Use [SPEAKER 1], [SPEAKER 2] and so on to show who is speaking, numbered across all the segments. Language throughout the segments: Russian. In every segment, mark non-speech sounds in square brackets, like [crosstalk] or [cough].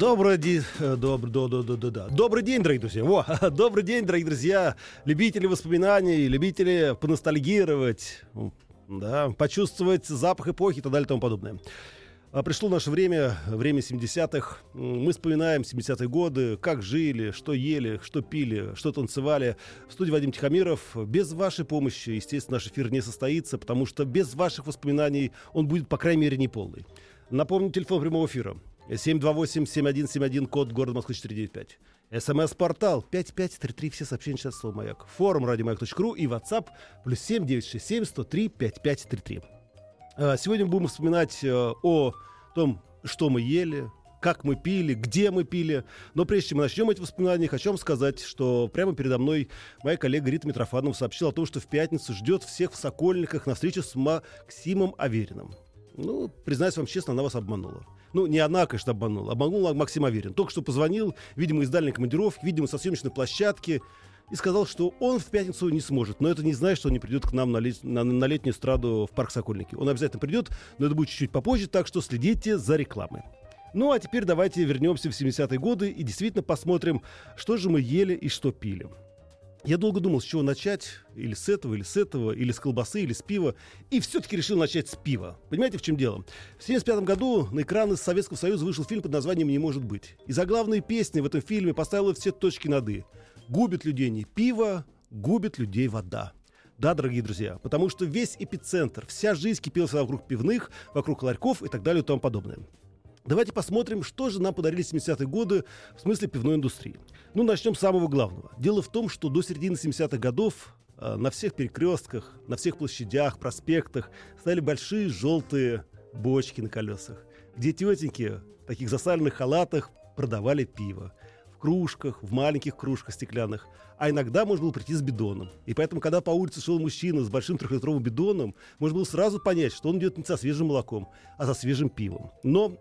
[SPEAKER 1] Добрый день, добрый, да, да, да, да, да. добрый день, дорогие друзья. Во, [laughs] добрый день, дорогие друзья, любители воспоминаний, любители поностальгировать, да, почувствовать запах эпохи и так далее и тому подобное. А Пришло наше время, время 70-х. Мы вспоминаем 70-е годы, как жили, что ели, что пили, что танцевали. В студии Вадим Тихомиров. Без вашей помощи, естественно, наш эфир не состоится, потому что без ваших воспоминаний он будет, по крайней мере, неполный. Напомню, телефон прямого эфира. 728-7171, код города Москвы 495. СМС-портал 5533, все сообщения сейчас слово «Маяк». Форум радиомаяк.ру и WhatsApp плюс 7967 103 5533. А, Сегодня будем вспоминать э, о том, что мы ели, как мы пили, где мы пили. Но прежде чем мы начнем эти воспоминания, хочу вам сказать, что прямо передо мной моя коллега Рита Митрофанова сообщила о том, что в пятницу ждет всех в Сокольниках на встречу с Максимом Авериным. Ну, признаюсь вам честно, она вас обманула. Ну, не она, конечно, обманула. Обманула Максим Аверин. Только что позвонил, видимо, из дальней командировки, видимо, со съемочной площадки, и сказал, что он в пятницу не сможет. Но это не значит, что он не придет к нам на, лет, на, на летнюю эстраду в парк Сокольники. Он обязательно придет, но это будет чуть-чуть попозже, так что следите за рекламой. Ну, а теперь давайте вернемся в 70-е годы и действительно посмотрим, что же мы ели и что пили. Я долго думал, с чего начать, или с этого, или с этого, или с колбасы, или с пива, и все-таки решил начать с пива. Понимаете, в чем дело? В 1975 году на экраны Советского Союза вышел фильм под названием «Не может быть». И заглавные песни в этом фильме поставила все точки над «и». Губит людей не пиво, губит людей вода. Да, дорогие друзья, потому что весь эпицентр, вся жизнь кипелась вокруг пивных, вокруг ларьков и так далее и тому подобное. Давайте посмотрим, что же нам подарили 70-е годы в смысле пивной индустрии. Ну, начнем с самого главного. Дело в том, что до середины 70-х годов э, на всех перекрестках, на всех площадях, проспектах стояли большие желтые бочки на колесах, где тетеньки в таких засаленных халатах продавали пиво. В кружках, в маленьких кружках стеклянных. А иногда можно было прийти с бидоном. И поэтому, когда по улице шел мужчина с большим трехлитровым бидоном, можно было сразу понять, что он идет не со свежим молоком, а со свежим пивом. Но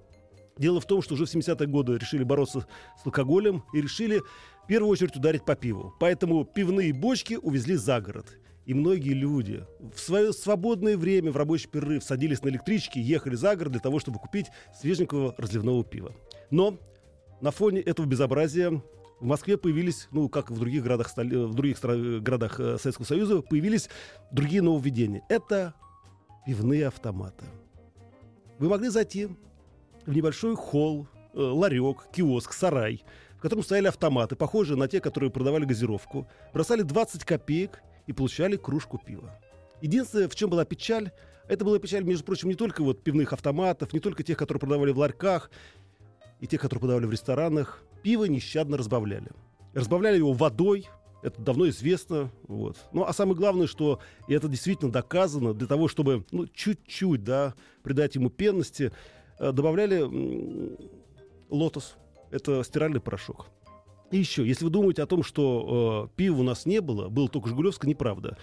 [SPEAKER 1] Дело в том, что уже в 70-е годы решили бороться с алкоголем и решили в первую очередь ударить по пиву. Поэтому пивные бочки увезли за город. И многие люди в свое свободное время, в рабочий перерыв, садились на электрички, ехали за город для того, чтобы купить свеженького разливного пива. Но на фоне этого безобразия в Москве появились, ну, как и в других городах, в других городах э, Советского Союза, появились другие нововведения. Это пивные автоматы. Вы могли зайти в небольшой холл, э, ларек, киоск, сарай, в котором стояли автоматы, похожие на те, которые продавали газировку, бросали 20 копеек и получали кружку пива. Единственное, в чем была печаль, это была печаль, между прочим, не только вот пивных автоматов, не только тех, которые продавали в ларьках, и тех, которые продавали в ресторанах. Пиво нещадно разбавляли. Разбавляли его водой, это давно известно. Вот. Ну, а самое главное, что и это действительно доказано, для того, чтобы ну, чуть-чуть да, придать ему пенности, добавляли лотос. Это стиральный порошок. И еще, если вы думаете о том, что э, пива у нас не было, было только Жигулевское, неправда.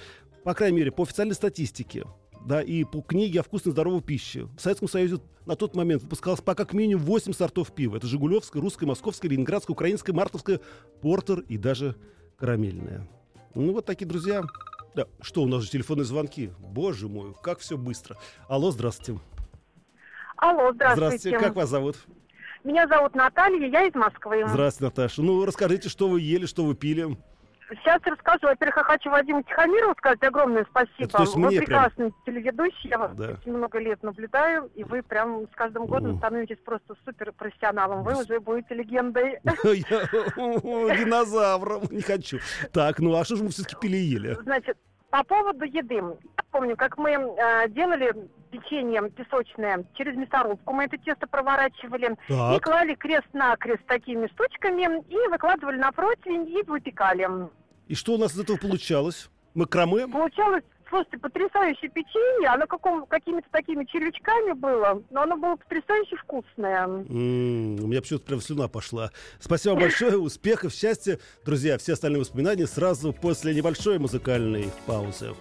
[SPEAKER 1] По крайней мере, по официальной статистике, да, и по книге о вкусной здоровой пище. В Советском Союзе на тот момент выпускалось пока как минимум 8 сортов пива. Это Жигулевское, русское, московское, ленинградское, украинское, мартовское, портер и даже карамельное. Ну вот такие друзья. Да, что у нас же телефонные звонки? Боже мой, как все быстро. Алло, здравствуйте.
[SPEAKER 2] Алло, здравствуйте.
[SPEAKER 1] Здравствуйте, как вас зовут?
[SPEAKER 2] Меня зовут Наталья, я из Москвы.
[SPEAKER 1] Здравствуйте, Наташа. Ну, расскажите, что вы ели, что вы пили?
[SPEAKER 2] Сейчас расскажу. Во-первых, я хочу Вадиму Тихомирову сказать огромное спасибо.
[SPEAKER 1] Это, то есть
[SPEAKER 2] вы прекрасный телеведущий, я вас
[SPEAKER 1] Да.
[SPEAKER 2] очень много лет наблюдаю, и вы прям с каждым годом
[SPEAKER 1] О.
[SPEAKER 2] становитесь просто супер профессионалом. Вы уже будете легендой. [laughs]
[SPEAKER 1] Динозавром. Не хочу. Так, ну а что же мы все-таки пили и ели?
[SPEAKER 2] Значит, по поводу еды. Я помню, как мы э, делали печенье песочное через мясорубку. Мы это тесто проворачивали и
[SPEAKER 1] Так,
[SPEAKER 2] клали крест-накрест такими штучками и выкладывали на противень и выпекали.
[SPEAKER 1] и что у нас из этого получалось? Макраме?
[SPEAKER 2] Получалось Слушайте, потрясающее печенье, оно каком, какими-то такими червячками было, но оно было потрясающе вкусное.
[SPEAKER 1] М, У меня почему-то прям слюна пошла. Спасибо большое, успехов, счастья. Друзья, все остальные воспоминания сразу после небольшой музыкальной паузы.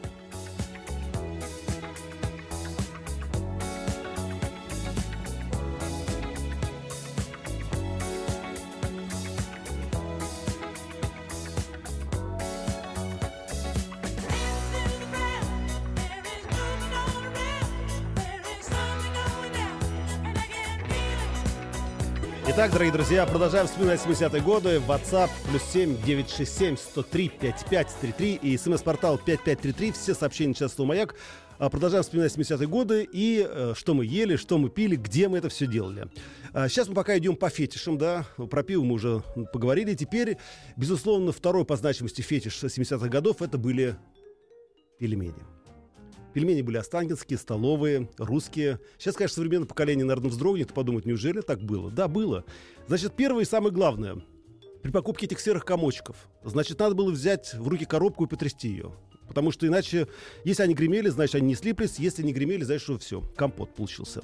[SPEAKER 1] Дорогие друзья, продолжаем вспоминать 70-е годы. WhatsApp плюс 7 967 103 5533 и смс-портал 5533. Все сообщения часто маяк. А, Продолжаем вспоминать 70-е годы и э, что мы ели, что мы пили, где мы это все делали. А, Сейчас мы пока идем по фетишам, да. Про пиво мы уже поговорили. Теперь, безусловно, второй по значимости фетиш 70-х годов это были пельмени. Пельмени были останкинские, столовые, русские. Сейчас, конечно, современное поколение, наверное, вздрогнет и подумает, неужели так было? Да, было. Значит, первое и самое главное. При покупке этих серых комочков, значит, надо было взять в руки коробку и потрясти ее. Потому что иначе, если они гремели, значит, они не слиплись. Если не гремели, значит, что все, компот получился.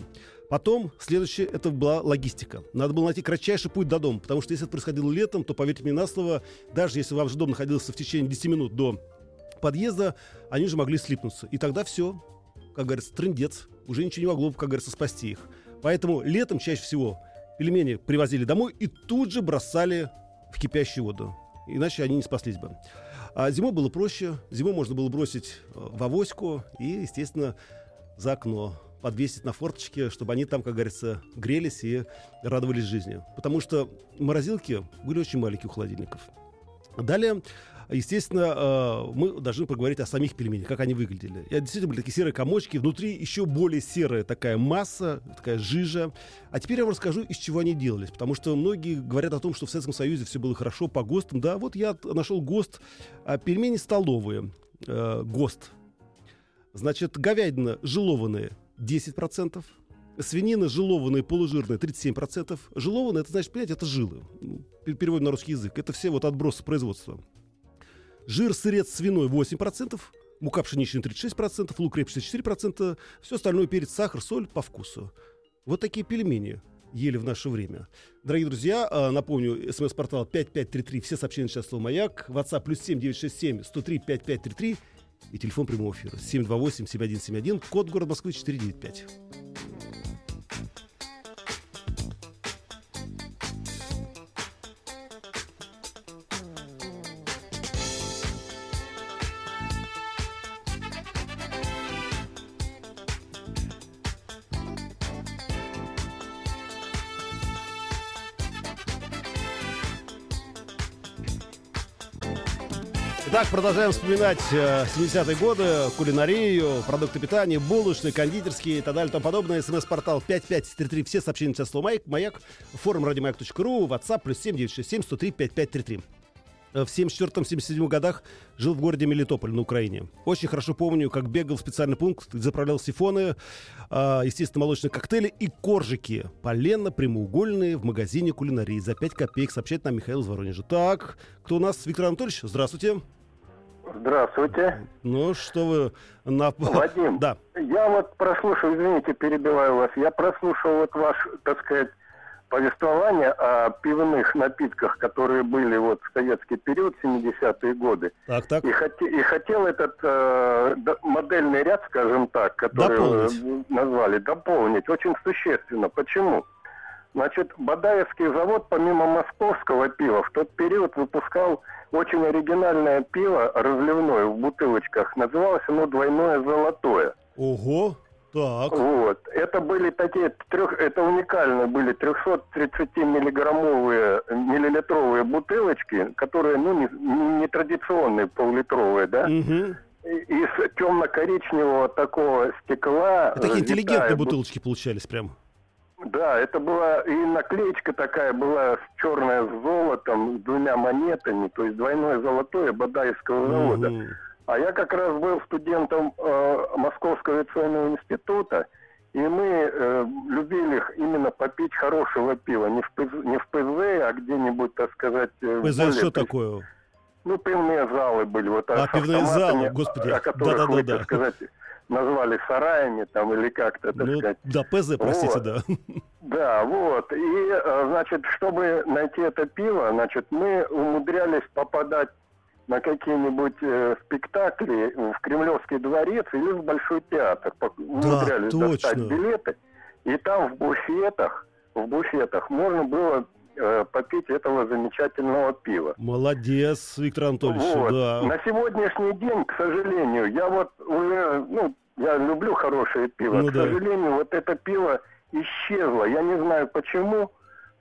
[SPEAKER 1] Потом, следующее, это была логистика. Надо было найти кратчайший путь до дома. Потому что если это происходило летом, то, поверьте мне на слово, даже если ваш дом находился в течение 10 минут до подъезда, они же могли слипнуться. И тогда все, как говорится, трындец. Уже ничего не могло, как говорится, спасти их. Поэтому летом чаще всего пельмени привозили домой и тут же бросали в кипящую воду. Иначе они не спаслись бы. А зимой было проще. Зимой можно было бросить э, в авоську и, естественно, за окно подвесить на форточке, чтобы они там, как говорится, грелись и радовались жизни. Потому что морозилки были очень маленькие у холодильников. Далее, естественно, э, мы должны поговорить о самих пельменях, как они выглядели. Это действительно были такие серые комочки, внутри еще более серая такая масса, такая жижа. А теперь я вам расскажу, из чего они делались, потому что многие говорят о том, что в Советском Союзе все было хорошо по ГОСТам. Да, вот я нашел ГОСТ, а, пельмени столовые, э, ГОСТ. Значит, говядина жилованная 10%, Свинина жилованная, полужирная 37%. Жилованная, это значит, понимаете, это жилы. Пер- Переводим на русский язык. Это все вот отбросы производства. Жир сырец свиной 8%, мука пшеничная 36%, лук репчатый 64%, все остальное перец, сахар, соль по вкусу. Вот такие пельмени ели в наше время. Дорогие друзья, а, напомню, смс-портал 5533, все сообщения сейчас слово «Маяк», WhatsApp плюс 7 967 103 5533 и телефон прямого эфира 728 7171, код город Москвы 495. Продолжаем вспоминать э, 70-е годы, кулинарию, продукты питания, булочные, кондитерские и так далее и тому подобное. СМС-портал 5533. Все сообщения сейчас слово «Маяк», «Маяк», форум радиомаяк.ру, WhatsApp, плюс 7967 103 5533. Э, В 74-77 годах жил в городе Мелитополь на Украине. Очень хорошо помню, как бегал в специальный пункт, заправлял сифоны, э, естественно, молочные коктейли и коржики. Поленно прямоугольные в магазине кулинарии. За 5 копеек сообщает нам Михаил из Воронежа. Так, кто у нас? Виктор Анатольевич, здравствуйте.
[SPEAKER 3] Здравствуйте,
[SPEAKER 1] Ну, что вы на...
[SPEAKER 3] Вадим.
[SPEAKER 1] Да.
[SPEAKER 3] Я вот прослушал, извините, перебиваю вас, я прослушал вот ваш, так сказать, повествование о пивных напитках, которые были вот в советский период, 70-е годы.
[SPEAKER 1] Так, так.
[SPEAKER 3] И, хоте- и хотел этот э, модельный ряд, скажем так, который
[SPEAKER 1] Дополнить.
[SPEAKER 3] назвали, дополнить очень существенно. Почему? Значит, Бадаевский завод, помимо московского пива, в тот период выпускал очень оригинальное пиво разливное в бутылочках. Называлось оно «Двойное золотое».
[SPEAKER 1] Ого. Так.
[SPEAKER 3] Вот. Это были такие трех, это уникальные были 330 миллиграммовые миллилитровые бутылочки, которые, ну, не, не традиционные поллитровые, да. И- из темно-коричневого такого стекла.
[SPEAKER 1] Такие
[SPEAKER 3] э,
[SPEAKER 1] интеллигентные бутылочки получались прям.
[SPEAKER 3] Да, это была и наклеечка такая была черная с золотом, с двумя монетами, то есть двойное золотое Бадаевского завода.
[SPEAKER 1] Мгм.
[SPEAKER 3] А я как раз был студентом э, Московского авиационного института, и мы э, любили именно попить хорошего пива. Не в, ПЗ, не в ПЗ, а где-нибудь, так сказать... э,
[SPEAKER 1] ПЗ
[SPEAKER 3] более
[SPEAKER 1] что
[SPEAKER 3] при-
[SPEAKER 1] такое?
[SPEAKER 3] ну, пивные залы были. Вот,
[SPEAKER 1] А, пивные залы, господи,
[SPEAKER 3] О которых
[SPEAKER 1] да-да-да,
[SPEAKER 3] вы,
[SPEAKER 1] да.
[SPEAKER 3] так сказать, назвали сараями там или как-то, так
[SPEAKER 1] Ну,
[SPEAKER 3] сказать.
[SPEAKER 1] да, ПЗ, простите,
[SPEAKER 3] Вот.
[SPEAKER 1] да.
[SPEAKER 3] Да, вот. И, э, значит, чтобы найти это пиво, значит, мы умудрялись попадать на какие-нибудь э, спектакли в Кремлевский дворец или в Большой театр. Умудрялись достать
[SPEAKER 1] точно.
[SPEAKER 3] билеты. И там в буфетах, в буфетах можно было э, попить этого замечательного пива.
[SPEAKER 1] Молодец, Виктор Анатольевич,
[SPEAKER 3] Вот.
[SPEAKER 1] да.
[SPEAKER 3] На сегодняшний день, к сожалению, я вот уже, ну, я люблю хорошее пиво.
[SPEAKER 1] Ну
[SPEAKER 3] к
[SPEAKER 1] да.
[SPEAKER 3] сожалению, вот это пиво исчезло. Я не знаю почему.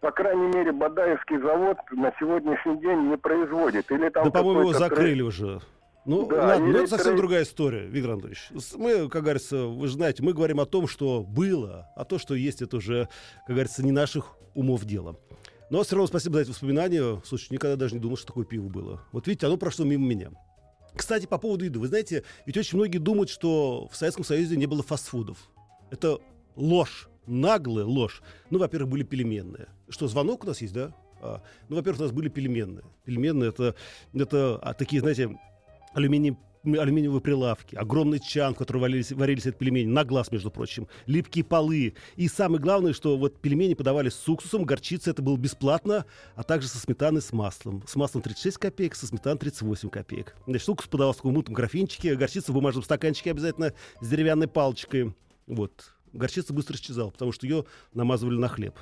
[SPEAKER 3] По крайней мере, Бадаевский завод на сегодняшний день не производит. Или там
[SPEAKER 1] Да, по-моему, его закрыли уже. Ну,
[SPEAKER 3] Да,
[SPEAKER 1] ладно, но это совсем другая история, Виктор Анатольевич. Мы, как говорится, вы же знаете, мы говорим о том, что было, а то, что есть, это уже, как говорится, не наших умов дело. Но все равно спасибо за эти воспоминания. Слушай, никогда даже не думал, что такое пиво было. Вот видите, оно прошло мимо меня. Кстати, по поводу еды. Вы знаете, ведь очень многие думают, что в Советском Союзе не было фастфудов. Это ложь, наглая ложь. Ну, во-первых, были пельменные. Что, звонок у нас есть, да? А, ну, во-первых, у нас были пельменные. Пельменные это, это а, такие, знаете, алюминий алюминиевые прилавки, огромный чан, в котором варились, варились эти пельмени, на глаз, между прочим, липкие полы. И самое главное, что вот пельмени подавали с уксусом, горчицей, это было бесплатно, а также со сметаной с маслом. С маслом 36 копеек, со сметаной 38 копеек. Значит, уксус подавался в таком мутном графинчике, горчица в бумажном стаканчике обязательно с деревянной палочкой. Вот. Горчица быстро исчезала, потому что ее намазывали на хлеб.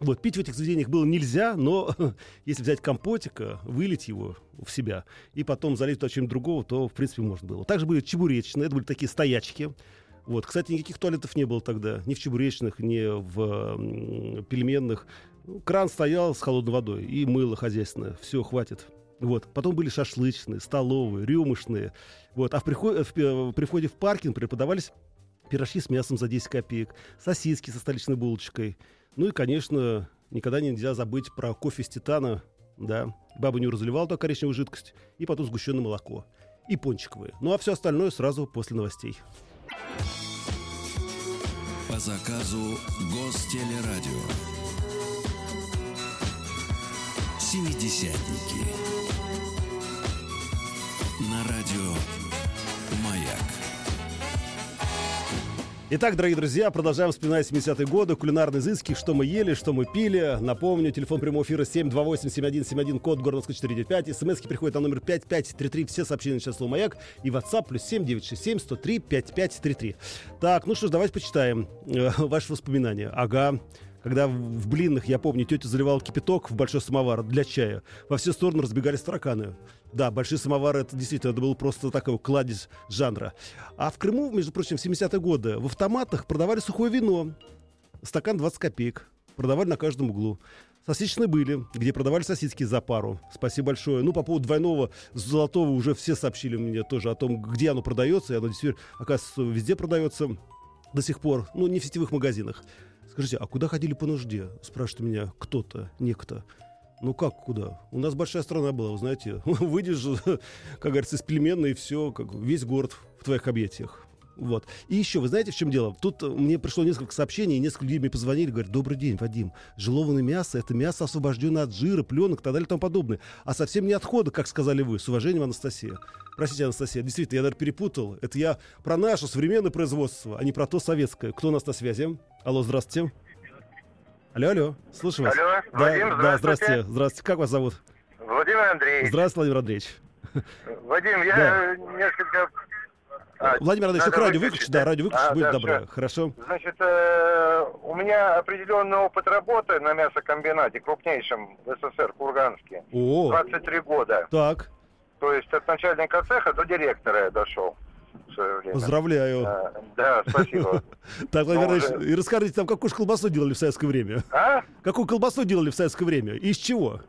[SPEAKER 1] Вот, пить в этих заведениях было нельзя, но [laughs] если взять компотика, вылить его в себя и потом залить туда чем-нибудь другого, то, в принципе, можно было. Также были чебуречные, это были такие стоячки. Вот, кстати, никаких туалетов не было тогда, ни в чебуречных, ни в м, пельменных. Кран стоял с холодной водой и мыло хозяйственное. Все, хватит. Вот. Потом были шашлычные, столовые, рюмочные. Вот. А в, приход- в, пе- при входе в паркинг преподавались пирожки с мясом за 10 копеек, сосиски со столичной булочкой. Ну и, конечно, никогда нельзя забыть про кофе с титана. Да, баба не разливала туда коричневую жидкость. И потом сгущенное молоко. И пончиковые. Ну а все остальное сразу после новостей.
[SPEAKER 4] По заказу Гостелерадио. Семидесятники. На радио Маяк.
[SPEAKER 1] Итак, дорогие друзья, продолжаем вспоминать 70-е годы, кулинарные изыски, что мы ели, что мы пили. Напомню, телефон прямого эфира 728-7171, код город Москвы 495. СМСки приходят на номер 5533, все сообщения сейчас слово «Маяк». И WhatsApp плюс 7967 103 5533. Так, ну что ж, давайте почитаем э, [laughs] ваши воспоминания. Ага. Когда в- блинных, я помню, тетя заливала кипяток в большой самовар для чая. Во все стороны разбегались тараканы. Да, большие самовары, это действительно, это был просто такой кладезь жанра. А в Крыму, между прочим, в 70-е годы в автоматах продавали сухое вино. Стакан 20 копеек. Продавали на каждом углу. Сосисочные были, где продавали сосиски за пару. Спасибо большое. Ну, по поводу двойного золотого уже все сообщили мне тоже о том, где оно продается. И оно действительно, оказывается, везде продается до сих пор. Ну, не в сетевых магазинах. Скажите, а куда ходили по нужде? Спрашивает меня кто-то, некто. Ну как куда? У нас большая страна была, вы знаете. [laughs] Выйдешь, [laughs] как говорится, из пельменной, и все, как весь город в твоих объятиях. Вот. И еще, вы знаете, в чем дело? Тут э, мне пришло несколько сообщений, и несколько людей мне позвонили, говорят, добрый день, Вадим, желованное мясо, это мясо освобожденное от жира, пленок и так далее и тому подобное. А совсем не отхода, как сказали вы. С уважением, Анастасия. Простите, Анастасия, действительно, я, наверное, перепутал. Это я про наше современное производство, а не про то советское. Кто у нас на связи? Алло, здравствуйте. Алло, алло, слышу вас.
[SPEAKER 5] Алло,
[SPEAKER 1] Да,
[SPEAKER 5] Вадим,
[SPEAKER 1] да,
[SPEAKER 5] здравствуйте.
[SPEAKER 1] здравствуйте. Здравствуйте. Как вас зовут?
[SPEAKER 5] Владимир Андреевич.
[SPEAKER 1] Здравствуйте, Владимир Андреевич.
[SPEAKER 5] Вадим, я
[SPEAKER 1] Да.
[SPEAKER 5] несколько... А,
[SPEAKER 1] Владимир только радио
[SPEAKER 5] выключить,
[SPEAKER 1] да, радио выключите,
[SPEAKER 5] А,
[SPEAKER 1] будет
[SPEAKER 5] да,
[SPEAKER 1] добро.
[SPEAKER 5] всё.
[SPEAKER 1] Хорошо.
[SPEAKER 5] Значит, э, у меня определенный опыт работы на мясокомбинате, крупнейшем в СССР, Курганске.
[SPEAKER 1] О,
[SPEAKER 5] 23 года.
[SPEAKER 1] так,
[SPEAKER 5] То есть от начальника цеха до директора я дошел
[SPEAKER 1] поздравляю.
[SPEAKER 5] А, да, спасибо. [laughs]
[SPEAKER 1] Так, Владимир
[SPEAKER 5] Ну,
[SPEAKER 1] Андреевич,
[SPEAKER 5] уже-
[SPEAKER 1] и расскажите, там какую же колбасу делали в советское время?
[SPEAKER 5] А?
[SPEAKER 1] Какую колбасу делали в советское время? Из чего?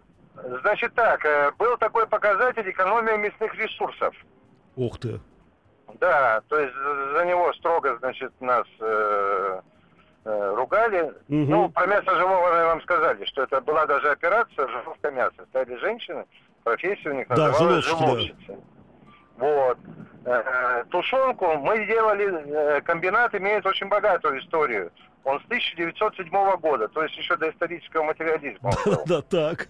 [SPEAKER 5] Значит так, э, был такой показатель экономия мясных ресурсов.
[SPEAKER 1] Ух ты.
[SPEAKER 5] Да, то есть за него строго, значит, нас э, э, ругали.
[SPEAKER 1] Мгм.
[SPEAKER 5] Ну, про мясо живого наверное, вам сказали, что это была даже операция «Жиловка мяса». Стояли женщины, профессия у них
[SPEAKER 1] Да,
[SPEAKER 5] называлась
[SPEAKER 1] жиловщики, да.
[SPEAKER 5] Вот. Э, Тушенку мы делали, э, комбинат имеет очень богатую историю. Он с 1907 года, то есть еще до исторического материализма. [laughs]
[SPEAKER 1] Да, так.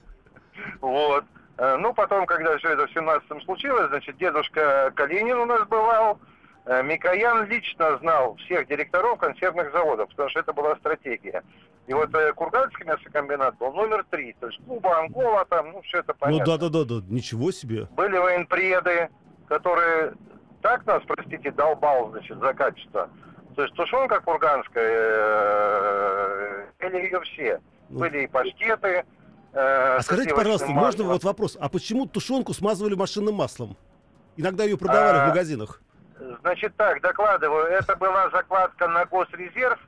[SPEAKER 5] Вот. Э, Ну, потом, когда все это в 17-м случилось, значит, дедушка Калинин у нас бывал, э, Микоян лично знал всех директоров консервных заводов, потому что это была стратегия. И вот э, Курганский мясокомбинат был номер три, то есть Куба, Ангола там, ну, все это
[SPEAKER 1] Ну
[SPEAKER 5] понятно.
[SPEAKER 1] да-да-да, ничего себе.
[SPEAKER 5] Были военпреды, которые так нас, простите, долбал, значит, за качество. То есть тушенка курганская, ели ее все.
[SPEAKER 1] Ну.
[SPEAKER 5] Были и паштеты. Э,
[SPEAKER 1] А скажите, пожалуйста, можно
[SPEAKER 5] маслом.
[SPEAKER 1] вот вопрос, а почему тушенку смазывали машинным маслом? Иногда ее продавали
[SPEAKER 5] А,
[SPEAKER 1] в магазинах.
[SPEAKER 5] Значит так, докладываю, это была закладка на госрезерв.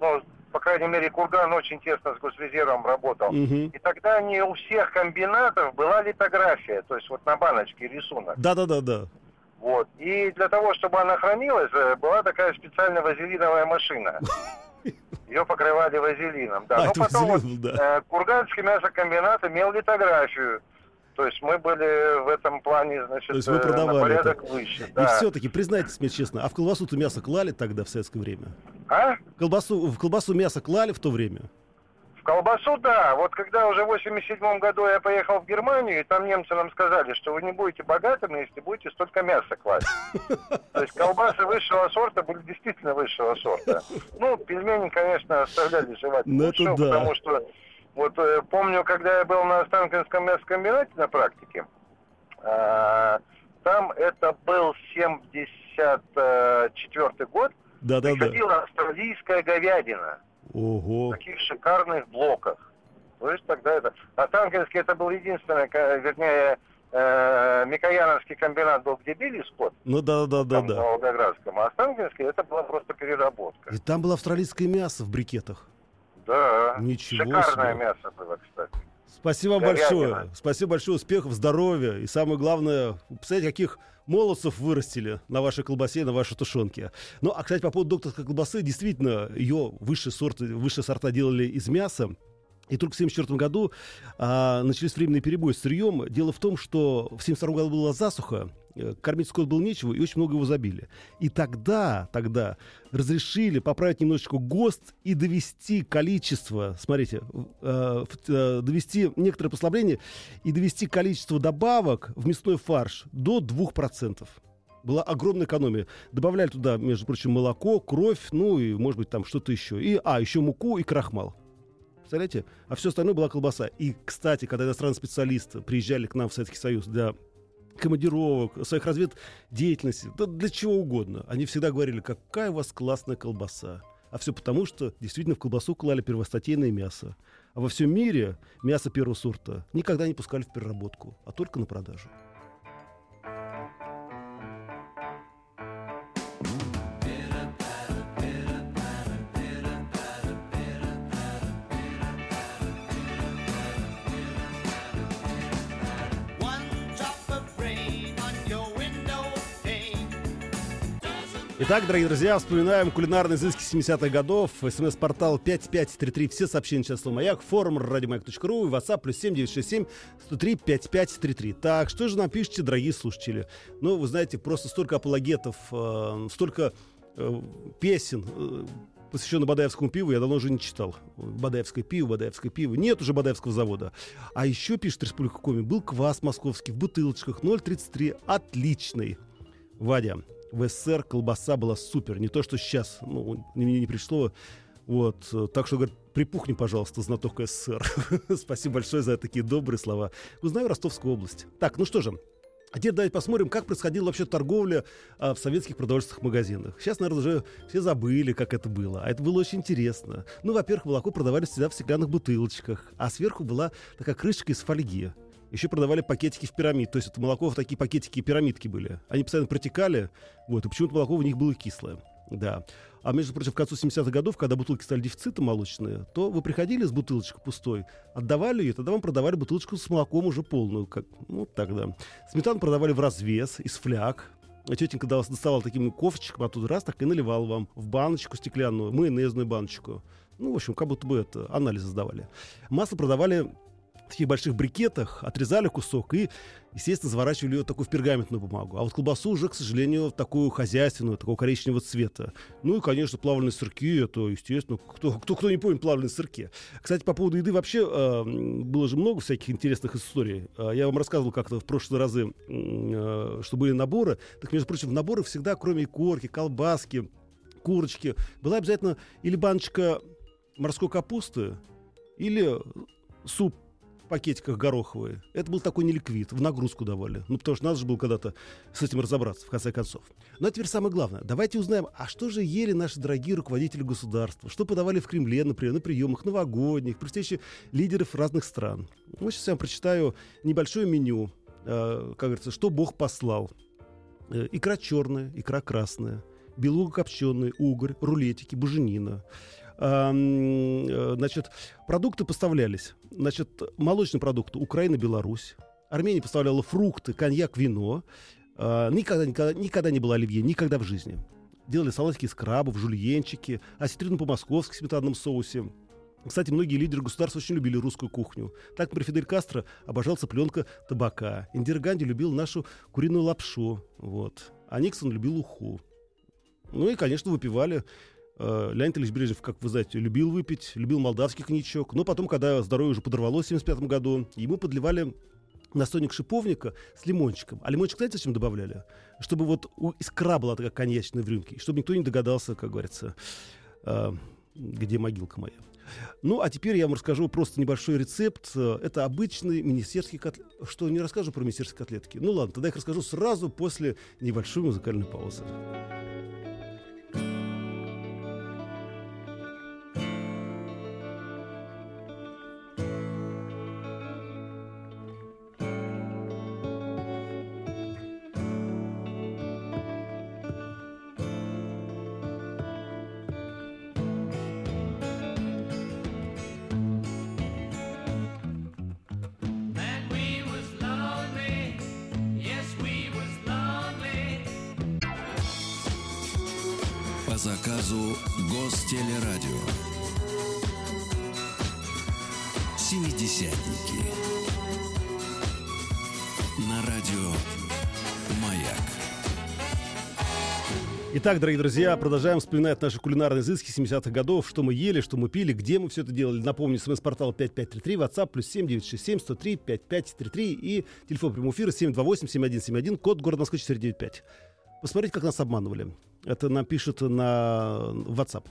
[SPEAKER 5] Ну, по крайней мере, Курган очень тесно с госрезервом работал.
[SPEAKER 1] Мгм.
[SPEAKER 5] И тогда не у всех комбинатов была литография, то есть вот на баночке рисунок.
[SPEAKER 1] Да-да-да-да.
[SPEAKER 5] Вот. И для того, чтобы она хранилась, э, была такая специальная вазелиновая машина. [laughs] Ее покрывали вазелином. Да.
[SPEAKER 1] А, это
[SPEAKER 5] потом вот,
[SPEAKER 1] вазелин был, да.
[SPEAKER 5] э, Курганский мясокомбинат имел литографию. То есть мы были в этом плане, значит,
[SPEAKER 1] То есть вы
[SPEAKER 5] э, на
[SPEAKER 1] продавали
[SPEAKER 5] порядок выше.
[SPEAKER 1] И
[SPEAKER 5] Да.
[SPEAKER 1] все-таки, признайтесь мне честно, а в колбасу-то мясо клали тогда в советское время?
[SPEAKER 5] А?
[SPEAKER 1] Колбасу, в колбасу мясо клали в то время?
[SPEAKER 5] Колбасу, да. Вот когда уже в 87 году я поехал в Германию, и там немцы нам сказали, что вы не будете богатыми, если будете столько мяса класть. То есть колбасы высшего сорта были действительно высшего сорта. Ну, пельмени, конечно, оставляли жевать
[SPEAKER 1] Ну,
[SPEAKER 5] лучше,
[SPEAKER 1] да.
[SPEAKER 5] потому что вот э, помню, когда я был на Останкинском мясокомбинате на практике, а, там это был 74 год,
[SPEAKER 1] Да-да-да.
[SPEAKER 5] приходила австралийская говядина
[SPEAKER 1] Ого.
[SPEAKER 5] в таких шикарных блоках. То есть тогда это... Останкинский это был единственный, вернее, э, Микояновский комбинат был, где били скот,
[SPEAKER 1] Ну
[SPEAKER 5] там, в
[SPEAKER 1] да-да-да-да.
[SPEAKER 5] Волгоградском, а Останкинский это была просто переработка.
[SPEAKER 1] И там было австралийское мясо в брикетах.
[SPEAKER 5] Да,
[SPEAKER 1] Ничего
[SPEAKER 5] шикарное
[SPEAKER 1] себе.
[SPEAKER 5] мясо было, кстати.
[SPEAKER 1] Спасибо вам
[SPEAKER 5] Говядина.
[SPEAKER 1] большое. Спасибо большое. Успехов, здоровья. И самое главное, представляете, каких молодцев вырастили на вашей колбасе на вашей тушенке. Ну, а, кстати, по поводу докторской колбасы, действительно, ее высшие сорты, высшие сорта делали из мяса. И только в 1974 году а, начались временные перебои с сырьем. Дело в том, что в 1972 году была засуха, кормить скот было нечего, и очень много его забили. И тогда, тогда разрешили поправить немножечко ГОСТ и довести количество, смотрите, э, э, довести некоторое послабление и довести количество добавок в мясной фарш до 2%. Была огромная экономия. Добавляли туда, между прочим, молоко, кровь, ну и, может быть, там что-то еще. И, а, еще муку и крахмал. Представляете? А все остальное была колбаса. И, кстати, когда иностранные специалисты приезжали к нам в Советский Союз для командировок, своих разведдеятельности, да для чего угодно, они всегда говорили, какая у вас классная колбаса. А все потому, что действительно в колбасу клали первостатейное мясо. А во всем мире мясо первого сорта никогда не пускали в переработку, а только на продажу. Итак, дорогие друзья, вспоминаем кулинарные изыски 70-х годов. СМС-портал 5533. Все сообщения сейчас слово «Маяк». Форум радиомаяк.ру и WhatsApp плюс 7967 103 5533. Так, что же нам пишете, дорогие слушатели? Ну, вы знаете, просто столько апологетов, э, столько э, песен, э, посвященных Бадаевскому пиву, я давно уже не читал. Бадаевское пиво, Бадаевское пиво. Нет уже Бадаевского завода. А еще, пишет Республика Коми, был квас московский в бутылочках 0,33. Отличный. Вадя, в СССР колбаса была супер. Не то, что сейчас. Ну, мне не пришло. Вот. Так что, говорит, припухни, пожалуйста, знаток СССР. [laughs] Спасибо большое за такие добрые слова. Узнаю Ростовскую область. Так, ну что же. А теперь давайте посмотрим, как происходила вообще торговля а, в советских продовольственных магазинах. Сейчас, наверное, уже все забыли, как это было. А это было очень интересно. Ну, во-первых, молоко продавали всегда в стеклянных бутылочках, а сверху была такая крышечка из фольги. Еще продавали пакетики в пирамид. То есть это молоко в такие пакетики и пирамидки были. Они постоянно протекали, вот, и почему-то молоко в них было кислое. Да. А между прочим, в концу 70-х годов, когда бутылки стали дефицитом молочные, то вы приходили с бутылочкой пустой, отдавали ее, тогда вам продавали бутылочку с молоком уже полную. Как, ну, тогда. Сметану продавали в развес, из фляг. А тетенька дала- доставала таким кофчиком, оттуда раз так и наливал вам в баночку стеклянную, майонезную баночку. Ну, в общем, как будто бы это, анализы сдавали. Масло продавали таких больших брикетах, отрезали кусок и, естественно, заворачивали ее такую в пергаментную бумагу. А вот колбасу уже, к сожалению, в такую хозяйственную, такого коричневого цвета. Ну и, конечно, плавленые сырки, это, естественно, кто, кто, кто не помнит плавленые сырки. Кстати, по поводу еды вообще э, было же много всяких интересных историй. Э, я вам рассказывал как-то в прошлые разы, э, что были наборы. Так, между прочим, в наборы всегда, кроме корки, колбаски, курочки, была обязательно или баночка морской капусты, или суп пакетиках гороховые. Это был такой неликвид, в нагрузку давали. Ну, потому что надо же было когда-то с этим разобраться, в конце концов. Но теперь самое главное. Давайте узнаем, а что же ели наши дорогие руководители государства? Что подавали в Кремле, например, на приемах новогодних, при встрече лидеров разных стран? Вот сейчас я вам прочитаю небольшое меню. Э, как говорится, что Бог послал. Э, икра черная, икра красная, белуга копченый, угорь, рулетики, буженина. Э, значит, продукты поставлялись. Значит, молочные продукты Украина, Беларусь. Армения поставляла фрукты, коньяк, вино. А, никогда, никогда, никогда не было оливье, никогда в жизни. Делали салатики из крабов, жульенчики, осетрину по-московски в сметанном соусе. Кстати, многие лидеры государства очень любили русскую кухню. Так, например, Фидель Кастро обожал цыпленка табака. Индира Ганди любил нашу куриную лапшу. Вот. А Никсон любил уху. Ну и, конечно, выпивали Леонид Ильич Брежнев, как вы знаете, любил выпить, любил молдавский коньячок. Но потом, когда здоровье уже подорвалось в 1975 году, ему подливали настойник шиповника с лимончиком. А лимончик, знаете, зачем добавляли? Чтобы вот искра была такая коньячная в рюмке. Чтобы никто не догадался, как говорится, э, где могилка моя. Ну, а теперь я вам расскажу просто небольшой рецепт. Это обычный министерский котлет. Что, не расскажу про министерские котлетки? Ну ладно, тогда я их расскажу сразу после небольшой музыкальной паузы.
[SPEAKER 4] Семидесятники. На радио «Маяк».
[SPEAKER 1] Итак, дорогие друзья, продолжаем вспоминать наши кулинарные изыски 70-х годов, что мы ели, что мы пили, где мы все это делали. Напомню, смс-портал 5533, WhatsApp плюс 7967 103 5533 и телефон прямого эфира 728-7171, код города Москвы 495. Посмотрите, как нас обманывали. Это нам пишут на WhatsApp.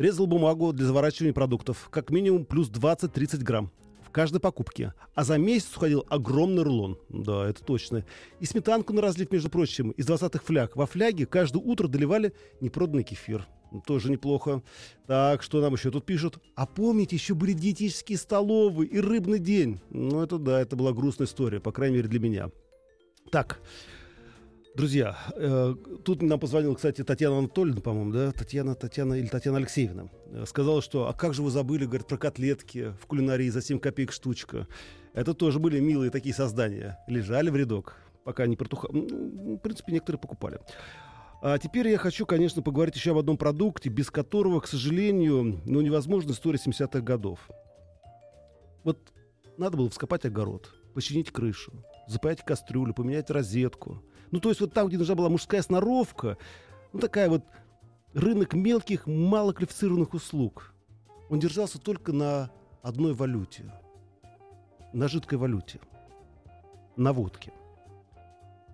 [SPEAKER 1] Резал бумагу для заворачивания продуктов. Как минимум плюс 20-30 грамм в каждой покупке. А за месяц уходил огромный рулон. Да, это точно. И сметанку на разлив, между прочим, из 20-х фляг. Во фляге каждое утро доливали непроданный кефир. Тоже неплохо. Так, что нам еще тут пишут? А помните, еще были диетические столовые и рыбный день. Ну, это да, это была грустная история, по крайней мере, для меня. Так, Друзья, э, тут нам позвонила, кстати, Татьяна Анатольевна, по-моему, да? Татьяна, Татьяна или Татьяна Алексеевна. Э, сказала, что «А как же вы забыли, говорит, про котлетки в кулинарии за 7 копеек штучка?» Это тоже были милые такие создания. Лежали в рядок, пока не протухали. Ну, в принципе, некоторые покупали. А теперь я хочу, конечно, поговорить еще об одном продукте, без которого, к сожалению, ну, невозможна история 70-х годов. Вот надо было вскопать огород, починить крышу, запаять кастрюлю, поменять розетку – ну, то есть вот там, где нужна была мужская сноровка, ну, такая вот рынок мелких, малоквалифицированных услуг. Он держался только на одной валюте. На жидкой валюте. На водке.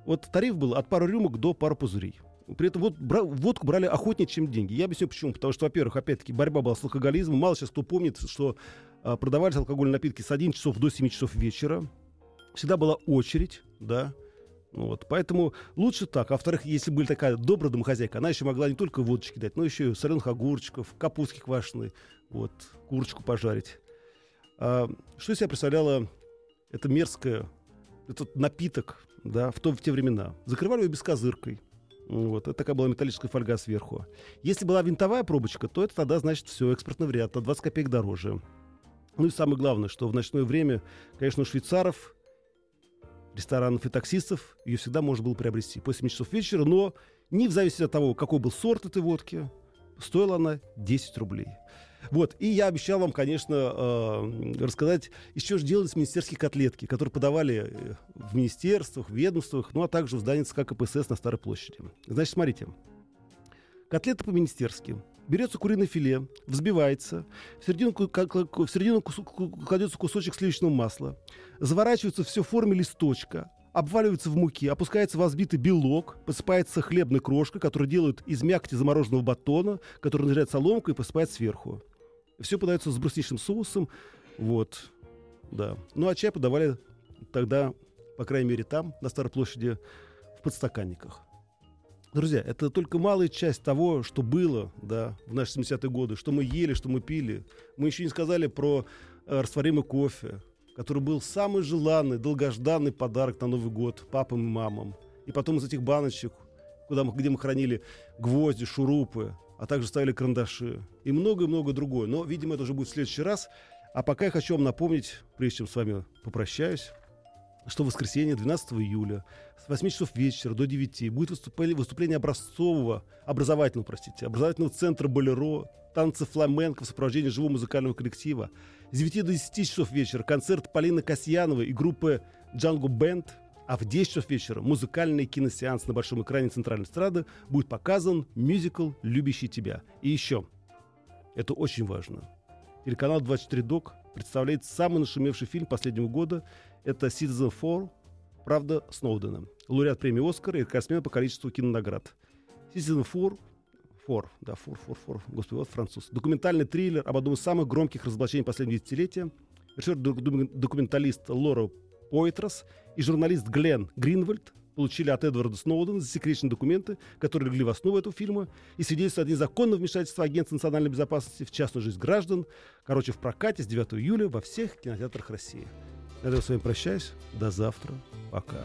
[SPEAKER 1] Вот тариф был от пары рюмок до пары пузырей. При этом вот бра- водку брали охотнее, чем деньги. Я объясню почему. Потому что, во-первых, опять-таки, борьба была с алкоголизмом. Мало сейчас кто помнит, что а, продавались алкогольные напитки с 11 часов до 7 часов вечера. Всегда была очередь, да. Вот, поэтому лучше так. А во-вторых, если были такая добрая домохозяйка, она еще могла не только водочки дать, но еще и соленых огурчиков, капустки квашеной, вот, курочку пожарить. А, что из себя представляла это мерзкое, этот напиток, да, в, то, в те времена? Закрывали ее бескозыркой. Вот, это такая была металлическая фольга сверху. Если была винтовая пробочка, то это тогда, значит, все, экспортный вариант, на 20 копеек дороже. Ну и самое главное, что в ночное время, конечно, у швейцаров ресторанов и таксистов ее всегда можно было приобрести после 7 часов вечера, но не в зависимости от того, какой был сорт этой водки, стоила она 10 рублей. Вот, и я обещал вам, конечно, э, рассказать, из чего же делались министерские котлетки, которые подавали э, в министерствах, в ведомствах, ну а также в здании ЦК КПСС на Старой площади. Значит, смотрите. Котлета по-министерски. Берется куриное филе, взбивается, в середину, в середину кладется кусочек сливочного масла, заворачивается все в форме листочка, обваливается в муке, опускается в взбитый белок, посыпается хлебной крошкой, которую делают из мякоти замороженного батона, который нарезают соломкой и посыпают сверху. Все подается с брусничным соусом. Вот. Да. Ну, а чай подавали тогда, по крайней мере, там, на Старой площади, в подстаканниках. Друзья, это только малая часть того, что было да, в наши 70-е годы, что мы ели, что мы пили. Мы еще не сказали про э, растворимый кофе, который был самый желанный, долгожданный подарок на Новый год папам и мамам. И потом из этих баночек, куда мы, где мы хранили гвозди, шурупы, а также ставили карандаши и многое-многое другое. Но, видимо, это уже будет в следующий раз. А пока я хочу вам напомнить, прежде чем с вами попрощаюсь, что в воскресенье 12 июля с 8 часов вечера до 9 будет выступление, выступление образцового, образовательного, простите, образовательного центра «Болеро», танцы фламенко в сопровождении живого музыкального коллектива. С 9 до 10 часов вечера концерт Полины Касьяновой и группы Джанго Бенд. А в 10 часов вечера музыкальный киносеанс на большом экране Центральной эстрады будет показан мюзикл «Любящий тебя». И еще, это очень важно, телеканал 24 Док представляет самый нашумевший фильм последнего года. Это Citizen Four, правда, Сноудена. Лауреат премии «Оскар» и рекордсмен по количеству кинонаград. Citizen Four Фор, да, фор, фор, фор, господи, вот француз. Документальный триллер об одном из самых громких разоблачений последнего десятилетия. Режиссер-документалист Лора Поитрос и журналист Глен Гринвальд получили от Эдварда Сноудена засекреченные документы, которые легли в основу этого фильма и свидетельствуют о незаконном вмешательстве Агентства национальной безопасности в частную жизнь граждан. Короче, в прокате с 9 июля во всех кинотеатрах России. Этом с вами прощаюсь. До завтра. Пока.